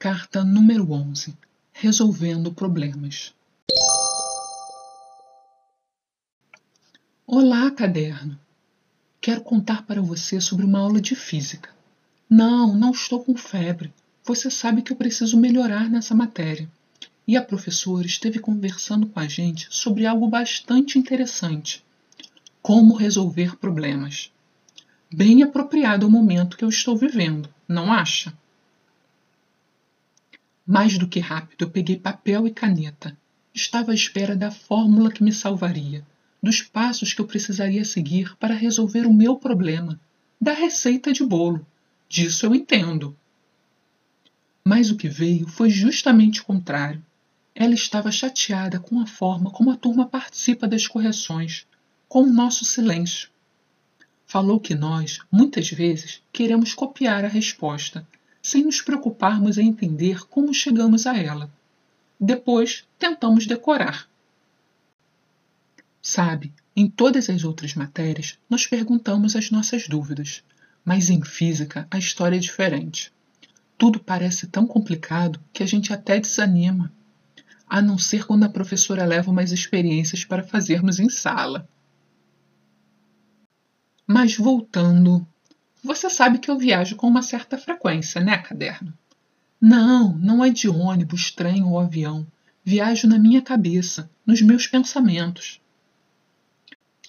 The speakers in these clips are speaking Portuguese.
Carta número 11 Resolvendo problemas. Olá, caderno! Quero contar para você sobre uma aula de física. Não, não estou com febre. Você sabe que eu preciso melhorar nessa matéria. E a professora esteve conversando com a gente sobre algo bastante interessante: como resolver problemas. Bem apropriado ao momento que eu estou vivendo, não acha? Mais do que rápido, eu peguei papel e caneta. Estava à espera da fórmula que me salvaria, dos passos que eu precisaria seguir para resolver o meu problema, da receita de bolo. Disso eu entendo. Mas o que veio foi justamente o contrário. Ela estava chateada com a forma como a turma participa das correções, com o nosso silêncio. Falou que nós, muitas vezes, queremos copiar a resposta sem nos preocuparmos em entender como chegamos a ela. Depois, tentamos decorar. Sabe, em todas as outras matérias, nós perguntamos as nossas dúvidas, mas em física a história é diferente. Tudo parece tão complicado que a gente até desanima, a não ser quando a professora leva umas experiências para fazermos em sala. Mas voltando você sabe que eu viajo com uma certa frequência, né, caderno? Não, não é de ônibus, trem ou avião. Viajo na minha cabeça, nos meus pensamentos.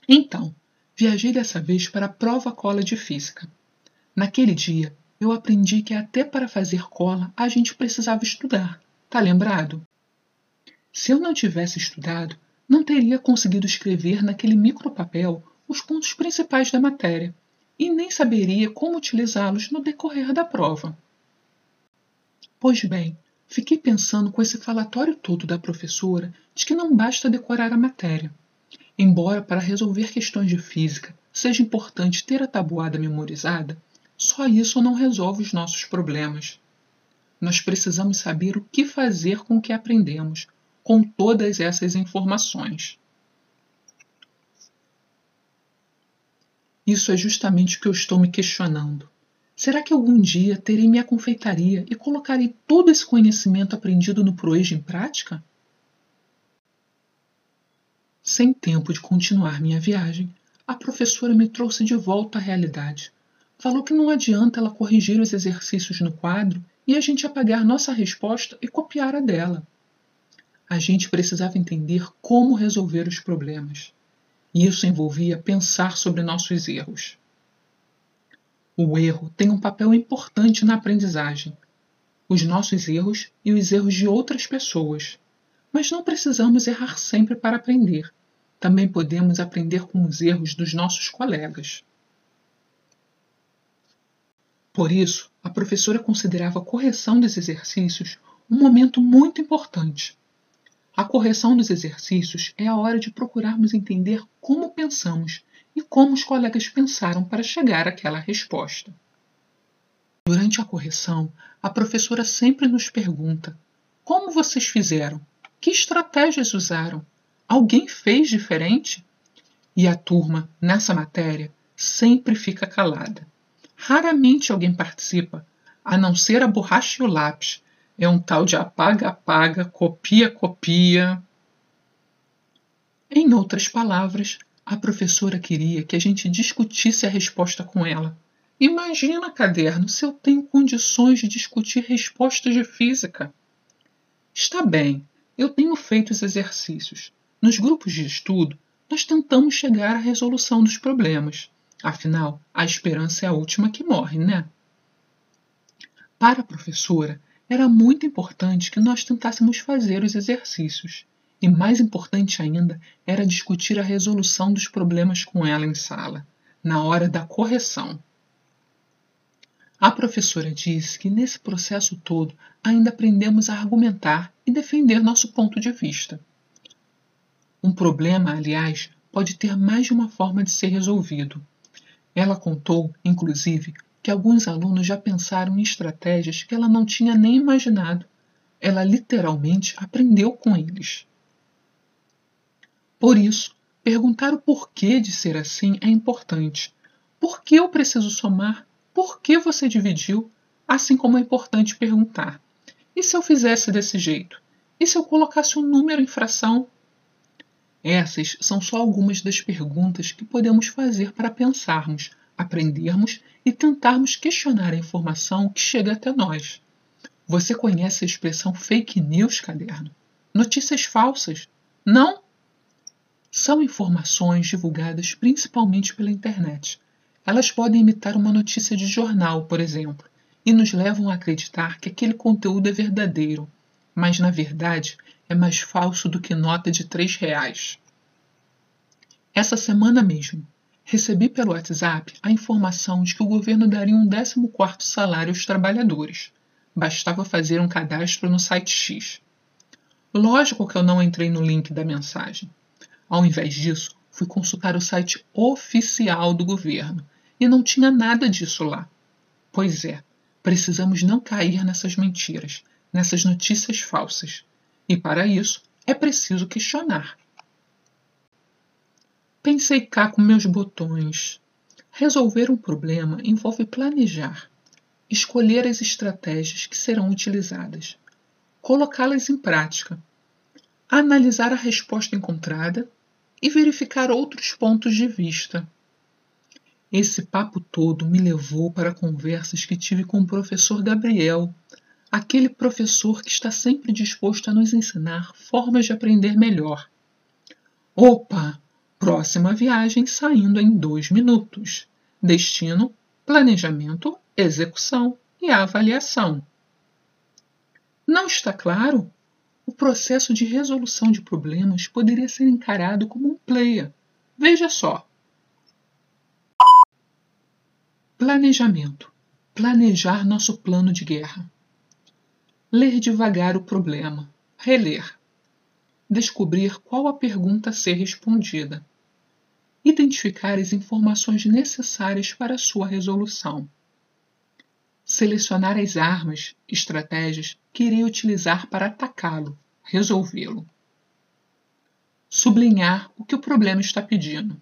Então, viajei dessa vez para a prova cola de física. Naquele dia, eu aprendi que até para fazer cola a gente precisava estudar. Tá lembrado? Se eu não tivesse estudado, não teria conseguido escrever naquele micropapel os pontos principais da matéria e nem saberia como utilizá-los no decorrer da prova. Pois bem, fiquei pensando com esse falatório todo da professora de que não basta decorar a matéria. Embora para resolver questões de física seja importante ter a tabuada memorizada, só isso não resolve os nossos problemas. Nós precisamos saber o que fazer com o que aprendemos, com todas essas informações. Isso é justamente o que eu estou me questionando. Será que algum dia terei minha confeitaria e colocarei todo esse conhecimento aprendido no Proejo em prática? Sem tempo de continuar minha viagem, a professora me trouxe de volta à realidade. Falou que não adianta ela corrigir os exercícios no quadro e a gente apagar nossa resposta e copiar a dela. A gente precisava entender como resolver os problemas isso envolvia pensar sobre nossos erros. O erro tem um papel importante na aprendizagem. Os nossos erros e os erros de outras pessoas. Mas não precisamos errar sempre para aprender. Também podemos aprender com os erros dos nossos colegas. Por isso, a professora considerava a correção dos exercícios um momento muito importante a correção dos exercícios é a hora de procurarmos entender como pensamos e como os colegas pensaram para chegar àquela resposta. Durante a correção, a professora sempre nos pergunta: Como vocês fizeram? Que estratégias usaram? Alguém fez diferente? E a turma, nessa matéria, sempre fica calada. Raramente alguém participa, a não ser a borracha e o lápis, é um tal de apaga-apaga, copia-copia. Em outras palavras, a professora queria que a gente discutisse a resposta com ela. Imagina, caderno, se eu tenho condições de discutir respostas de física. Está bem, eu tenho feito os exercícios. Nos grupos de estudo, nós tentamos chegar à resolução dos problemas. Afinal, a esperança é a última que morre, né? Para a professora, era muito importante que nós tentássemos fazer os exercícios, e mais importante ainda era discutir a resolução dos problemas com ela em sala, na hora da correção. A professora disse que nesse processo todo ainda aprendemos a argumentar e defender nosso ponto de vista. Um problema, aliás, pode ter mais de uma forma de ser resolvido. Ela contou, inclusive, que alguns alunos já pensaram em estratégias que ela não tinha nem imaginado. Ela literalmente aprendeu com eles. Por isso, perguntar o porquê de ser assim é importante. Por que eu preciso somar? Por que você dividiu? Assim como é importante perguntar: E se eu fizesse desse jeito? E se eu colocasse um número em fração? Essas são só algumas das perguntas que podemos fazer para pensarmos, aprendermos e tentarmos questionar a informação que chega até nós. Você conhece a expressão fake news, caderno? Notícias falsas? Não? São informações divulgadas principalmente pela internet. Elas podem imitar uma notícia de jornal, por exemplo, e nos levam a acreditar que aquele conteúdo é verdadeiro, mas na verdade é mais falso do que nota de três reais. Essa semana mesmo, recebi pelo WhatsApp a informação de que o governo daria um 14º salário aos trabalhadores. Bastava fazer um cadastro no site X. Lógico que eu não entrei no link da mensagem. Ao invés disso, fui consultar o site oficial do governo e não tinha nada disso lá. Pois é, precisamos não cair nessas mentiras, nessas notícias falsas. E para isso é preciso questionar. Pensei cá com meus botões. Resolver um problema envolve planejar, escolher as estratégias que serão utilizadas, colocá-las em prática, analisar a resposta encontrada e verificar outros pontos de vista. Esse papo todo me levou para conversas que tive com o professor Gabriel, aquele professor que está sempre disposto a nos ensinar formas de aprender melhor. Opa! Próxima viagem saindo em dois minutos. Destino, planejamento, execução e avaliação. Não está claro? O processo de resolução de problemas poderia ser encarado como um player. Veja só. Planejamento. Planejar nosso plano de guerra. Ler devagar o problema. Reler. Descobrir qual a pergunta a ser respondida. Identificar as informações necessárias para sua resolução. Selecionar as armas, estratégias que irei utilizar para atacá-lo, resolvê-lo. Sublinhar o que o problema está pedindo.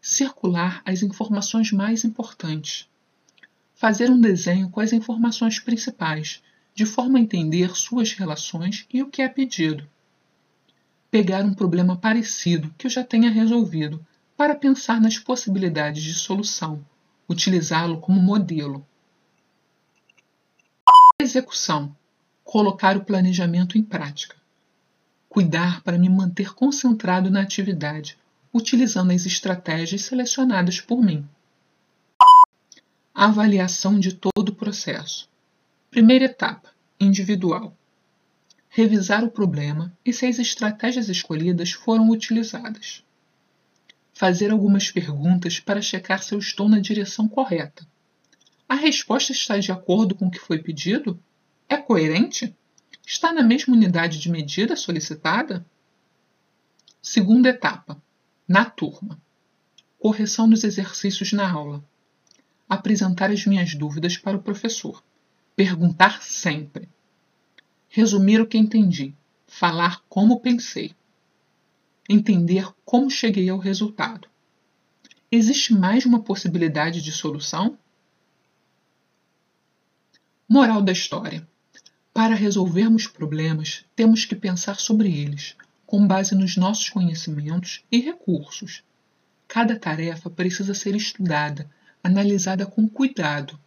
Circular as informações mais importantes. Fazer um desenho com as informações principais de forma a entender suas relações e o que é pedido. Pegar um problema parecido que eu já tenha resolvido para pensar nas possibilidades de solução, utilizá-lo como modelo. Execução colocar o planejamento em prática. Cuidar para me manter concentrado na atividade, utilizando as estratégias selecionadas por mim. Avaliação de todo o processo. Primeira etapa: individual. Revisar o problema e se as estratégias escolhidas foram utilizadas. Fazer algumas perguntas para checar se eu estou na direção correta. A resposta está de acordo com o que foi pedido? É coerente? Está na mesma unidade de medida solicitada? Segunda etapa: na turma. Correção dos exercícios na aula. Apresentar as minhas dúvidas para o professor. Perguntar sempre. Resumir o que entendi. Falar como pensei. Entender como cheguei ao resultado. Existe mais uma possibilidade de solução? Moral da história: Para resolvermos problemas, temos que pensar sobre eles, com base nos nossos conhecimentos e recursos. Cada tarefa precisa ser estudada, analisada com cuidado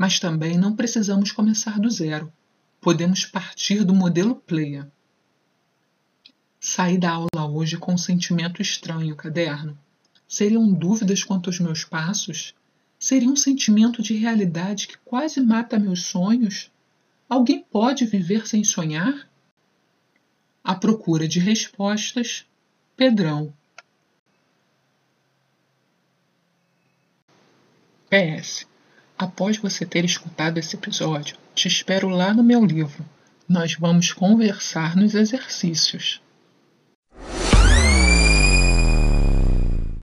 mas também não precisamos começar do zero. Podemos partir do modelo player. Saí da aula hoje com um sentimento estranho, caderno. Seriam dúvidas quanto aos meus passos? Seria um sentimento de realidade que quase mata meus sonhos? Alguém pode viver sem sonhar? À procura de respostas, Pedrão. PS Após você ter escutado esse episódio, te espero lá no meu livro. Nós vamos conversar nos exercícios.